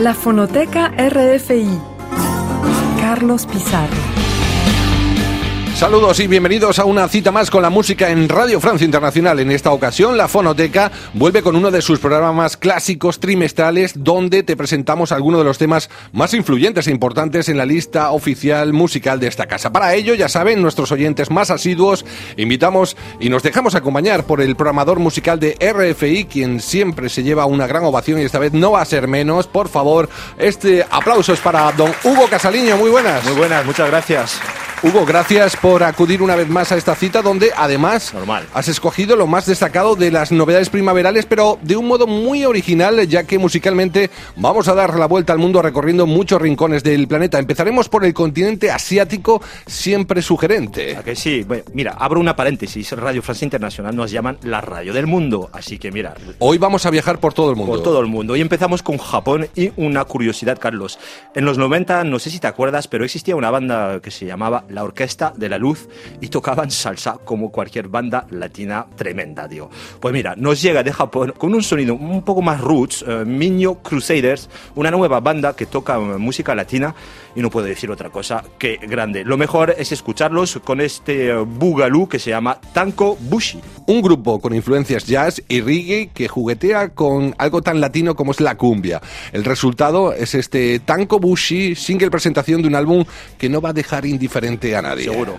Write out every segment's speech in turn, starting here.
La Fonoteca RFI. Carlos Pizarro. Saludos y bienvenidos a una cita más con la música en Radio Francia Internacional. En esta ocasión, la Fonoteca vuelve con uno de sus programas clásicos trimestrales donde te presentamos algunos de los temas más influyentes e importantes en la lista oficial musical de esta casa. Para ello, ya saben, nuestros oyentes más asiduos, invitamos y nos dejamos acompañar por el programador musical de RFI, quien siempre se lleva una gran ovación y esta vez no va a ser menos. Por favor, este aplauso es para don Hugo Casaliño. Muy buenas. Muy buenas, muchas gracias. Hugo, gracias por acudir una vez más a esta cita donde además Normal. has escogido lo más destacado de las novedades primaverales, pero de un modo muy original, ya que musicalmente vamos a dar la vuelta al mundo recorriendo muchos rincones del planeta. Empezaremos por el continente asiático, siempre sugerente. ¿A que sí? Bueno, mira, abro una paréntesis. Radio Francia Internacional nos llaman la radio del mundo, así que mira, Hoy vamos a viajar por todo el mundo. por todo el mundo. Y empezamos con Japón y una curiosidad, Carlos. En los 90, no sé si te acuerdas, pero existía una banda que se llamaba La Orquesta de la Luz y tocaban salsa como cualquier banda latina tremenda, tío. Pues mira, nos llega de Japón con un sonido un poco más roots, eh, Minho Crusaders, una nueva banda que toca eh, música latina y no puedo decir otra cosa que grande. Lo mejor es escucharlos con este eh, boogaloo que se llama Tanko Bushi. Un grupo con influencias jazz y reggae que juguetea con algo tan latino como es la cumbia. El resultado es este Tanko Bushi, single presentación de un álbum que no va a dejar indiferente a nadie. Seguro.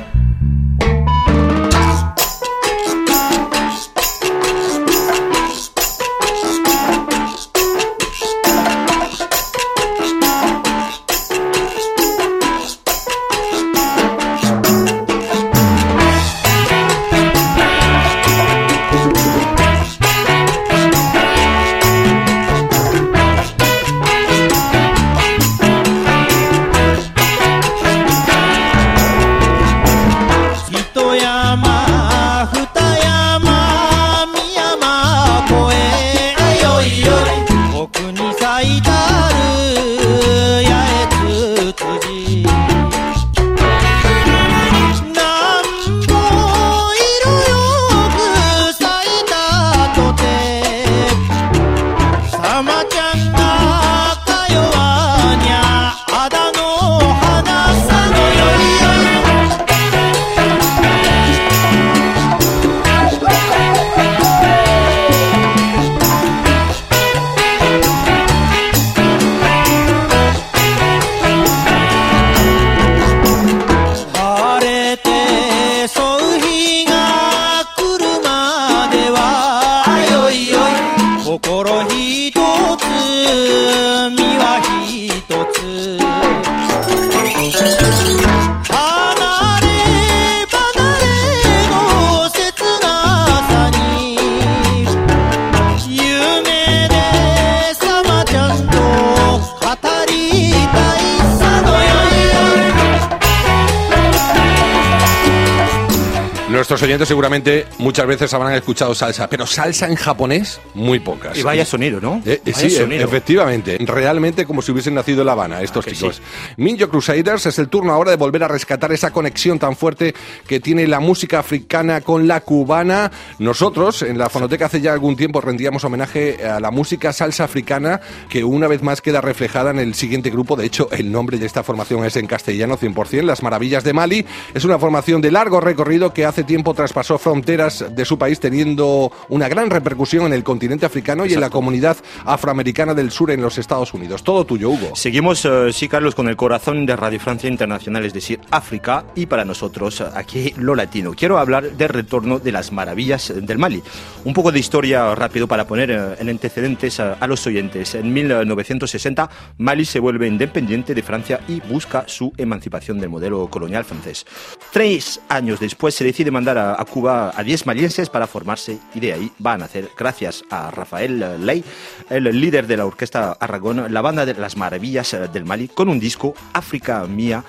Nuestros oyentes seguramente muchas veces habrán escuchado salsa, pero salsa en japonés, muy pocas. Y vaya sonido, ¿no? Eh, eh, Vaya sí, e- sonido. efectivamente. Realmente como si hubiesen nacido en La Habana, estos que chicos. Minjo Crusaders es el turno ahora de volver a rescatar esa conexión tan fuerte que tiene la música africana con la cubana. Nosotros, en la fonoteca hace ya algún tiempo, rendíamos homenaje a la música salsa africana, que una vez más queda reflejada en el siguiente grupo. De hecho, el nombre de esta formación es en castellano 100%, Las Maravillas de Mali. Es una formación de largo recorrido que hace tiempo traspasó fronteras de su país, teniendo una gran repercusión en el continente africano y en la comunidad afroamericana del sur en los Estados Unidos. Todo tuyo, Hugo. Seguimos, eh, sí, Carlos, con el corazón de Radio Francia Internacional, es decir, África, y para nosotros, aquí lo latino. Quiero hablar del retorno de las maravillas del Mali. Un poco de historia rápido para poner eh, en antecedentes a los oyentes. En 1960, Mali se vuelve independiente de Francia y busca su emancipación del modelo colonial francés. Tres años después se decide mandar a, a Cuba a 10 malienses para formarse y de ahí va a nacer, gracias a Rafael Ley, el líder de la orquesta Aragón, la banda de las maravillas del Mali, con un disco África Mía,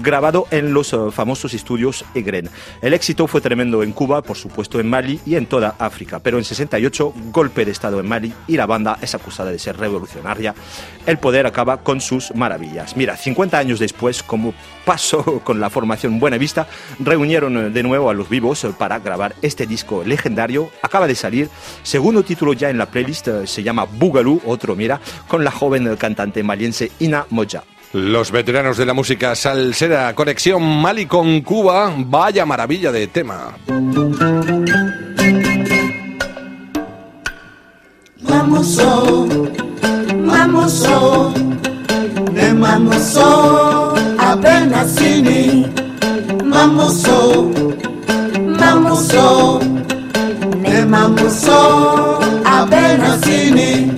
grabado en los eh, famosos estudios Egren. El éxito fue tremendo en Cuba, por supuesto en Mali y en toda África, pero en 68, golpe de estado en Mali y la banda es acusada de ser revolucionaria. El poder acaba con sus maravillas. Mira, 50 años después, como pasó con la formación Buena Vista, reunieron eh, de nuevo a los vivos creativos para grabar este disco legendario. Acaba de salir, segundo título ya en la playlist, se llama Bugalú, otro mira, con la joven cantante maliense Ina Moja. Los veteranos de la música salsera, conexión Mali con Cuba, vaya maravilla de tema. Mamuso, mamuso, ne mamuso, apenas sini. Mamuso, mamuso, ne mamuso, apenas sini.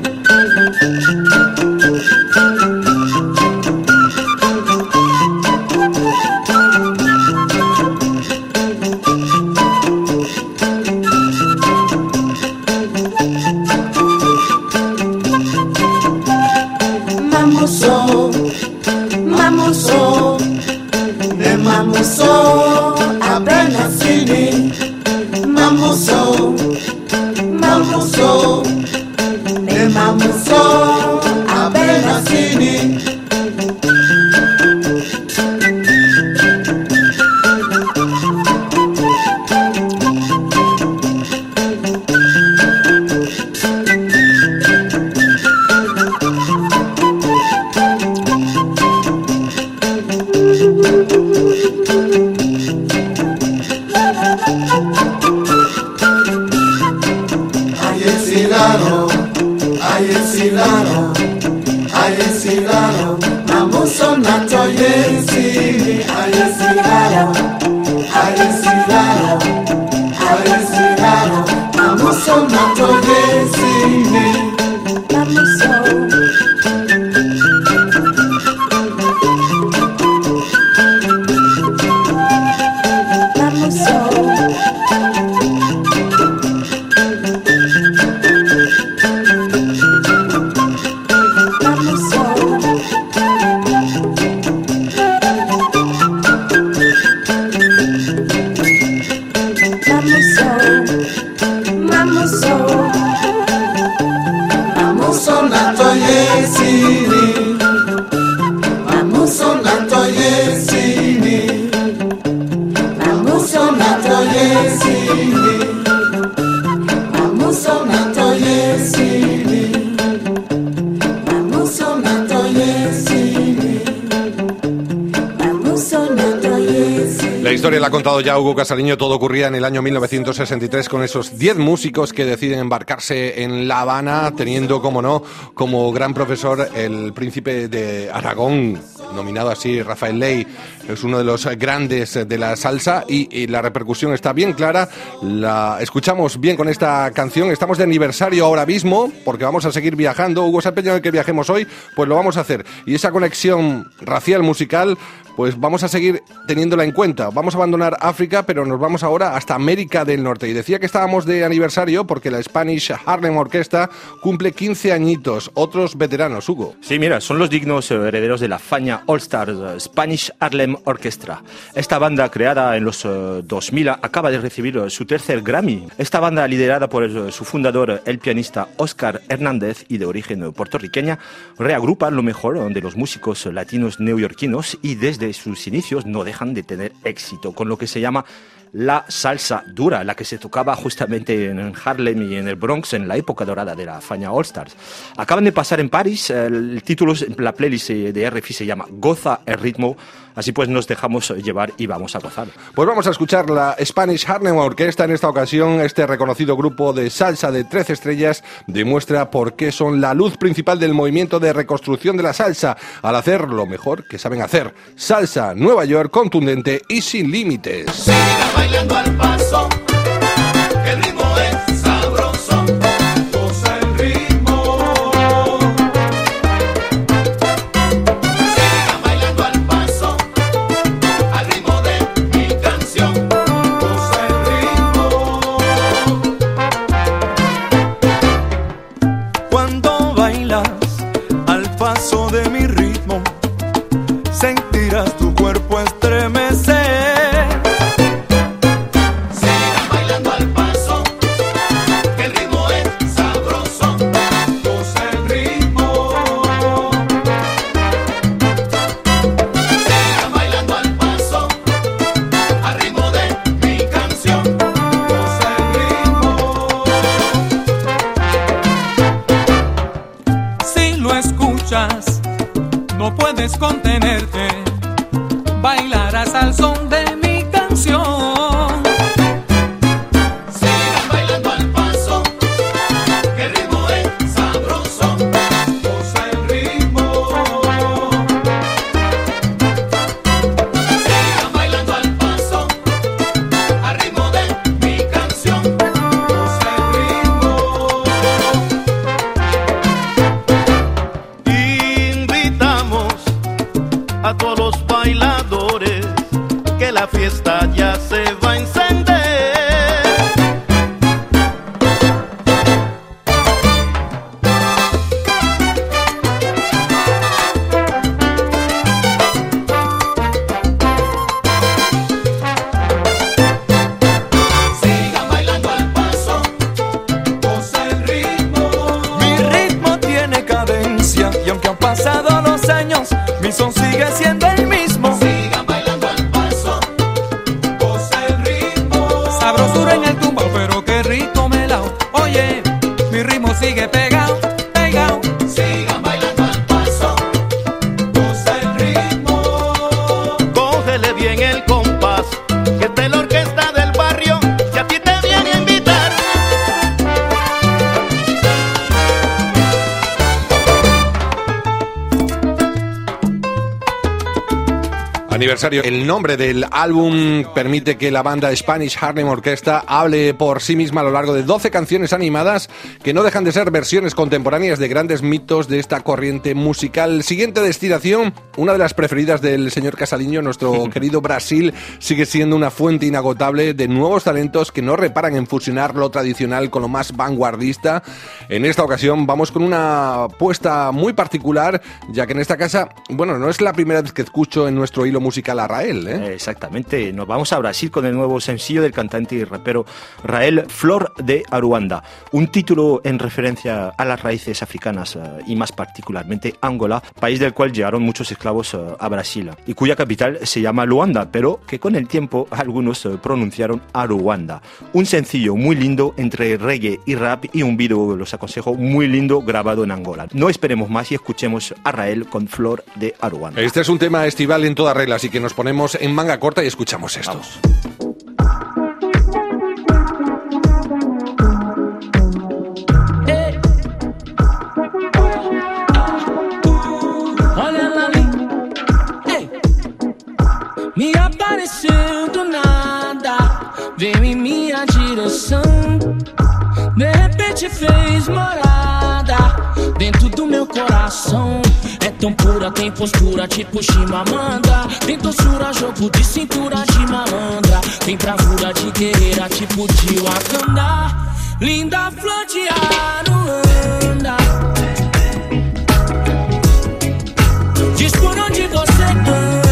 mamuso, de mamuso. Historia la ha contado ya Hugo Casaliño. Todo ocurría en el año 1963 con esos 10 músicos que deciden embarcarse en La Habana, teniendo, como no, como gran profesor el príncipe de Aragón, nominado así Rafael Ley, es uno de los grandes de la salsa y, la repercusión está bien clara. La escuchamos bien con esta canción. Estamos de aniversario ahora mismo porque vamos a seguir viajando. Hugo se ha empeñado en que viajemos hoy, pues lo vamos a hacer. Y esa conexión racial musical pues vamos a seguir teniéndola en cuenta. Vamos a abandonar África, pero nos vamos ahora hasta América del Norte. Y decía que estábamos de aniversario porque la Spanish Harlem Orquesta cumple 15 añitos. Otros veteranos, Hugo. Sí, mira, son los dignos herederos de la Faña All Stars eh, Spanish Harlem Orchestra. Esta banda, creada en los 2000, eh, acaba de recibir eh, su tercer Grammy. Esta banda, liderada por su fundador, el pianista Oscar Hernández, y de origen puertorriqueña, reagrupa lo mejor de los músicos latinos neoyorquinos y desde sus inicios no dejan de tener éxito, con lo que se llama la salsa dura, la que se tocaba justamente en Harlem y en el Bronx en la época dorada de la Faña All Stars. Acaban de pasar en París, el título, la playlist de RFI se llama Goza el ritmo, así pues nos dejamos llevar y vamos a gozar. Pues vamos a escuchar la Spanish Harlem Orquesta en esta ocasión, este reconocido grupo de salsa de 13 estrellas demuestra por qué son la luz principal del movimiento de reconstrucción de la salsa, al hacer lo mejor que saben hacer, salsa Nueva York contundente y sin límites bailando al paso, no puedes contenerte. Bailarás al son de Aniversario. El nombre del álbum permite que la banda Spanish Harlem Orchestra hable por sí misma a lo largo de 12 canciones animadas que no dejan de ser versiones contemporáneas de grandes mitos de esta corriente musical. Siguiente destinación, una de las preferidas del señor Casaliño, nuestro querido Brasil, sigue siendo una fuente inagotable de nuevos talentos que no reparan en fusionar lo tradicional con lo más vanguardista. En esta ocasión vamos con una apuesta muy particular, ya que en esta casa, bueno, no es la primera vez que escucho en nuestro hilo musical a Rael, ¿eh? Exactamente, nos vamos a Brasil con el nuevo sencillo del cantante y rapero Rael Flor de Aruanda, un título en referencia a las raíces africanas eh, y más particularmente Angola, país del cual llegaron muchos esclavos eh, a Brasil y cuya capital se llama Luanda, pero que con el tiempo algunos pronunciaron Aruanda. Un sencillo muy lindo entre reggae y rap y un video, los aconsejo, muy lindo grabado en Angola. No esperemos más y escuchemos a Rael con Flor de Aruanda. Este es un tema estival en toda regla, así que nos ponemos en manga corta y escuchamos esto. Ei. Me apareceu do nada, veio em minha direção. De repente fez morada dentro do meu coração. Tão pura, tem postura tipo Chimamanda. Tem doçura, jogo de cintura de malandra. Tem bravura de guerreira tipo de Wakanda. Linda flor de Aruanda. Diz por onde você anda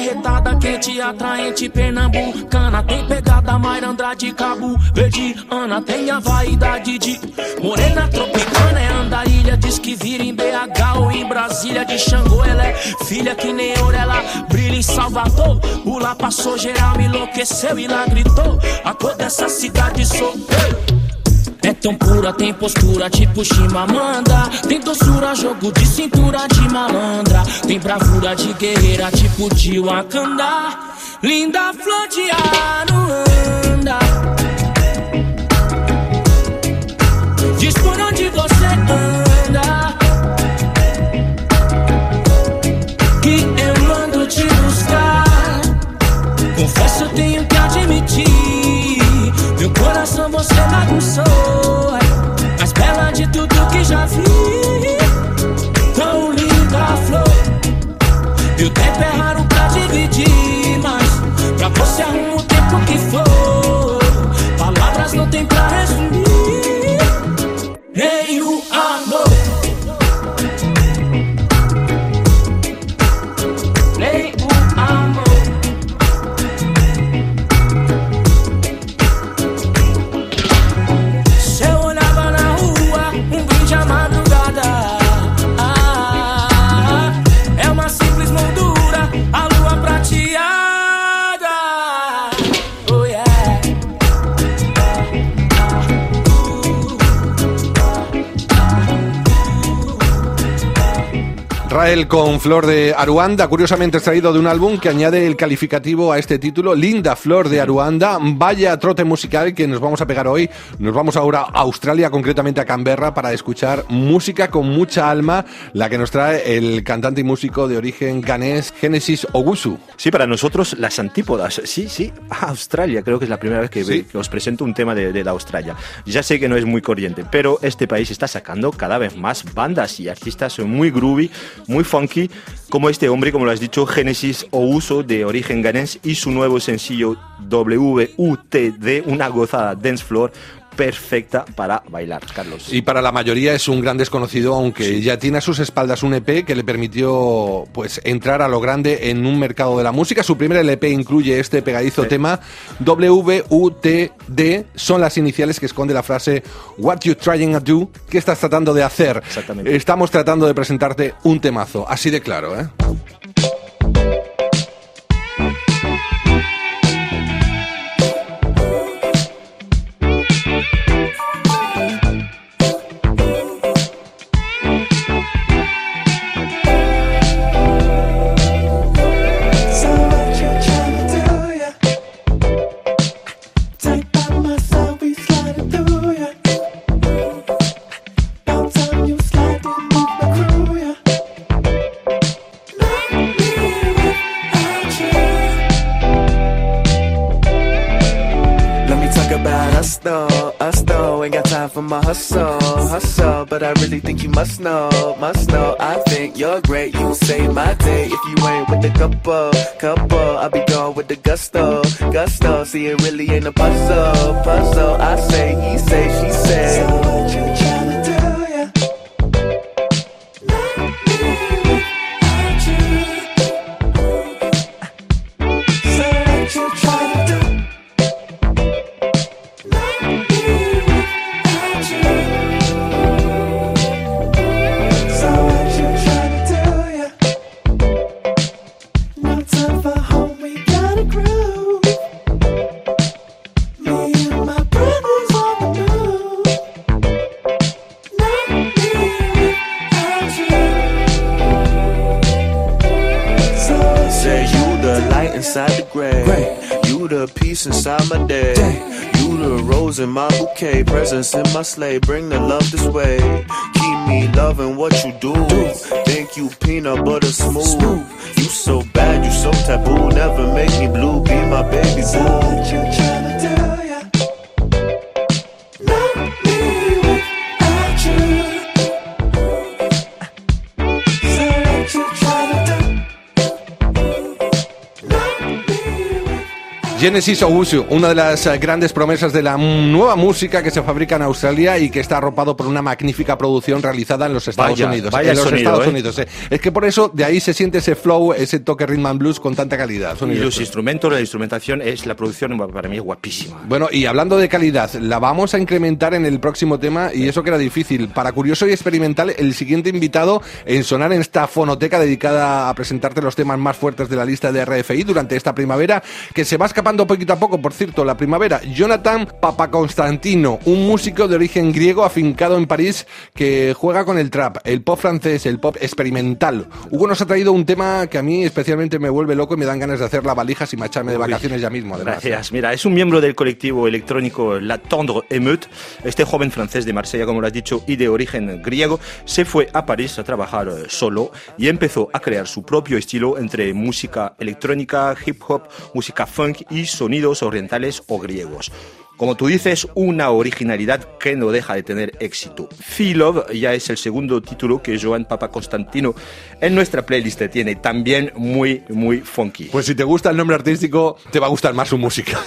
retada, quente, atraente, pernambucana. Tem pegada, mairandra de cabo, verde, ana. Tem a vaidade de morena tropicana. É andarilha, diz que vira em BH ou em Brasília. De Xangô, ela é filha que nem ouro, ela brilha em Salvador. O lá passou, geral me enlouqueceu e lá gritou. A cor dessa cidade sou eu. Tão pura, tem postura tipo Chimamanda. Tem doçura, jogo de cintura de malandra. Tem bravura de guerreira tipo de Wakanda Linda flor de Aruanda Diz por onde você anda. Que eu mando te buscar. Confesso, tenho que admitir coração você bagunçou Mais bela de tudo que já vi Tão linda flor. E o tempo é raro pra dividir Mas pra você arruma o tempo que for con Flor de Aruanda, curiosamente extraído de un álbum que añade el calificativo a este título, Linda Flor de Aruanda. Vaya trote musical que nos vamos a pegar hoy. Nos vamos ahora a Australia, concretamente a Canberra, para escuchar música con mucha alma, la que nos trae el cantante y músico de origen ganés Genesis Ogusu. Sí, para nosotros las antípodas. Sí, sí, Australia. Creo que es la primera vez que, Sí. que os presento un tema de, de la Australia. Ya sé que no es muy corriente, pero este país está sacando cada vez más bandas y artistas muy groovy, muy funky, como este hombre, como lo has dicho, Genesis Ouso, de origen ganés, y su nuevo sencillo WUTD, una gozada dance floor perfecta para bailar, Carlos. Y para la mayoría es un gran desconocido, aunque ya tiene a sus espaldas un EP que le permitió pues entrar a lo grande en un mercado de la música. Su primer LP incluye este pegadizo tema WUTD, son las iniciales que esconde la frase What you trying to do? ¿Qué estás tratando de hacer? Exactamente. Estamos tratando de presentarte un temazo, así de claro, ¿eh? See, it really ain't a puzzle, puzzle. I say, he bring the love this way. Genesis Owusu, una de las eh, grandes promesas de la nueva música que se fabrica en Australia y que está arropado por una magnífica producción realizada en los Estados Vaya, Unidos. vaya en los sonido, Estados ¿eh? Unidos. eh. Es que por eso de ahí se siente ese flow, ese toque rhythm and blues con tanta calidad. Y los esto. instrumentos, la instrumentación, es la producción para mí es guapísima. Bueno, y hablando de calidad, la vamos a incrementar en el próximo tema y eso que era difícil. Para curioso y experimental, el siguiente invitado en sonar en esta fonoteca dedicada a presentarte los temas más fuertes de la lista de RFI durante esta primavera, que se va escapando poquito a poco, por cierto, la primavera. Jonathan Papaconstantino, un músico de origen griego afincado en París que juega con el trap, el pop francés, el pop experimental. Hugo nos ha traído un tema que a mí especialmente me vuelve loco y me dan ganas de hacer la valija y marcharme de vacaciones ya mismo, además. Gracias. Mira, es un miembro del colectivo electrónico La Tendre Émeute. Este joven francés de Marsella, como lo has dicho, y de origen griego, se fue a París a trabajar eh, solo y empezó a crear su propio estilo entre música electrónica, hip hop, música funk y sonidos orientales o griegos. Como tú dices, una originalidad que no deja de tener éxito. Feel Love ya es el segundo título que Joan Papa Constantino en nuestra playlist tiene, también muy, muy funky. Pues si te gusta el nombre artístico, te va a gustar más su música.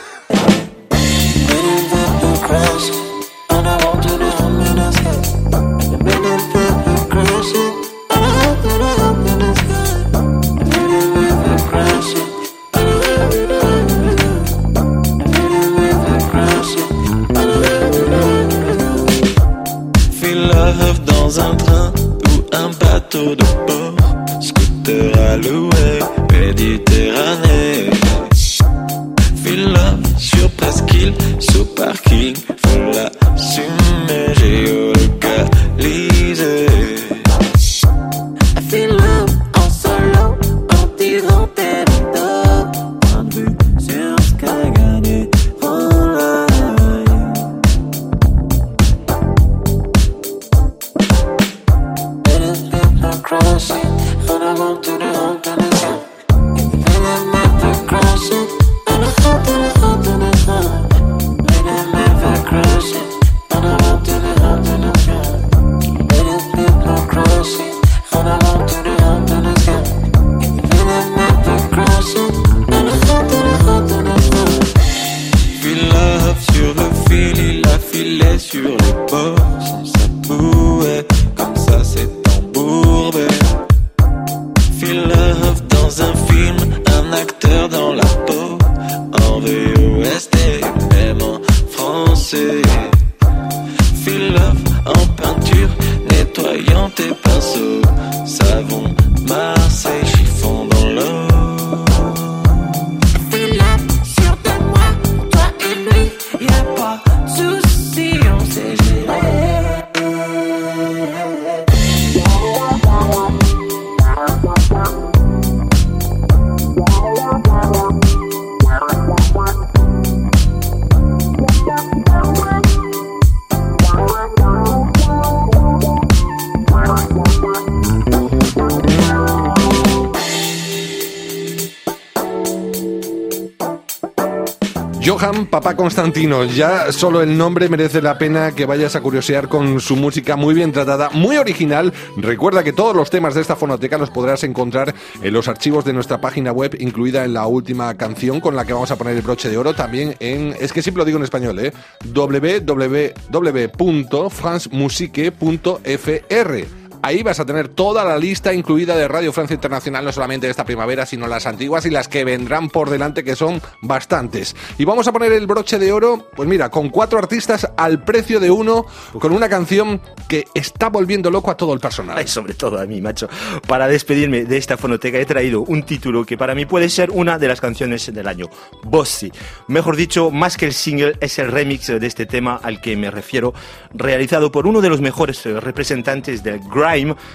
Papá Constantino, ya solo el nombre merece la pena que vayas a curiosear con su música muy bien tratada, muy original. Recuerda que todos los temas de esta fonoteca los podrás encontrar en los archivos de nuestra página web, incluida en la última canción con la que vamos a poner el broche de oro, también en, es que siempre lo digo en español, ¿eh? www.francemusique.fr. Ahí vas a tener toda la lista incluida de Radio Francia Internacional, no solamente de esta primavera, sino las antiguas y las que vendrán por delante, que son bastantes. Y vamos a poner el broche de oro, pues mira, con cuatro artistas al precio de uno, con una canción que está volviendo loco a todo el personal. Ay, sobre todo a mí, macho. Para despedirme de esta fonoteca he traído un título que para mí puede ser una de las canciones del año, Bossy. Mejor dicho, más que el single, es el remix de este tema al que me refiero, realizado por uno de los mejores representantes del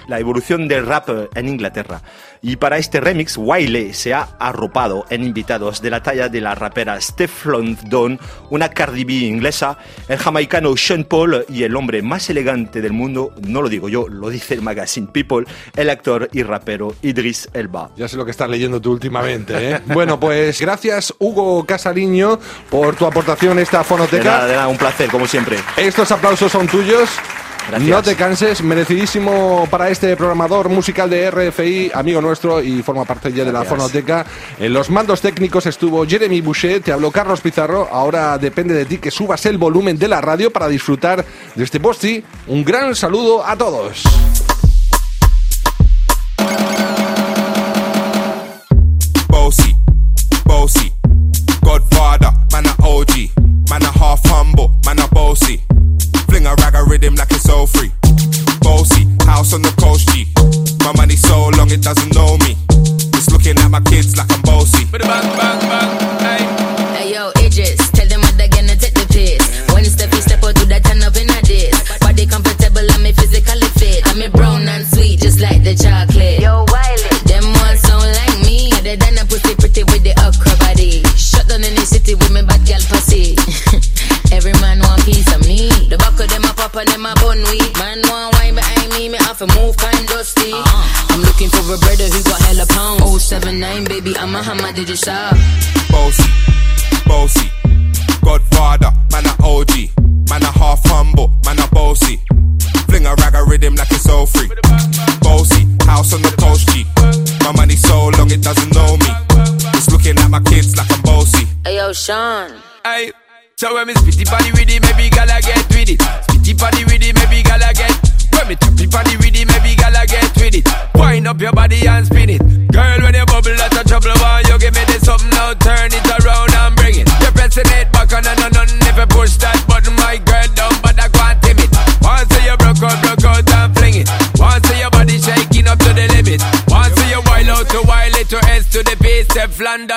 la evolución del rap en Inglaterra. Y para este remix, Wiley se ha arropado en invitados de la talla de la rapera Stefflon Don, una Cardi B inglesa, el jamaicano Sean Paul y el hombre más elegante del mundo, no lo digo yo, lo dice el magazine People, el actor y rapero Idris Elba. Ya sé lo que estás leyendo tú últimamente, ¿eh? bueno, pues gracias Hugo Casariño por tu aportación a esta De fonoteca. nada, de nada, un placer, como siempre. Estos aplausos son tuyos. Gracias. No te canses, merecidísimo para este programador musical de RFI, amigo nuestro y forma parte ya de la fonoteca. En los mandos técnicos estuvo Jeremy Boucher, te habló Carlos Pizarro. Ahora depende de ti que subas el volumen de la radio para disfrutar de este posti. Un gran saludo a todos. Bossy, bossy, Godfather, man a OG, man a half humble, man a bossy. Rhythm like it's all free. Bossy, house on the coast G. My money so long it doesn't know me. It's looking at my kids like I'm bossy. A hammer, did you stop? Bossy, bossy, Godfather, man a OG, man a half humble, man a bossy. Fling a rag a rhythm like it's all free. Bossy, house on the coast G. My money so long it doesn't know me. It's looking at my kids like I'm bossy. Hey yo, Sean. Aye. So when me spitty body with it, maybe gala get with it. Spitty body with it, maybe gala get. When me tappy body with it,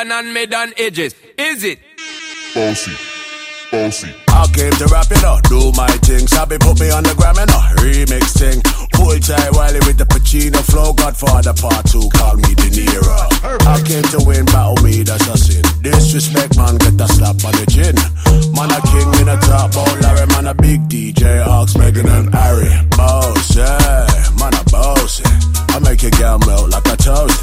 step London and mid on edges. Is it? Bossy, bossy. I came to rap it up, do my thing. Sabi put me on the gram and a remix thing. Pull tight Wiley with the Pacino flow. Godfather part two, call me De Niro. I came to win, battle me, that's a sin. Disrespect, man, get a slap on the chin. Man, a king in a top, oh Larry, man, a big DJ, Ox, Megan and Harry. Boss, yeah, man, a boss, yeah. I make your girl melt like a toast.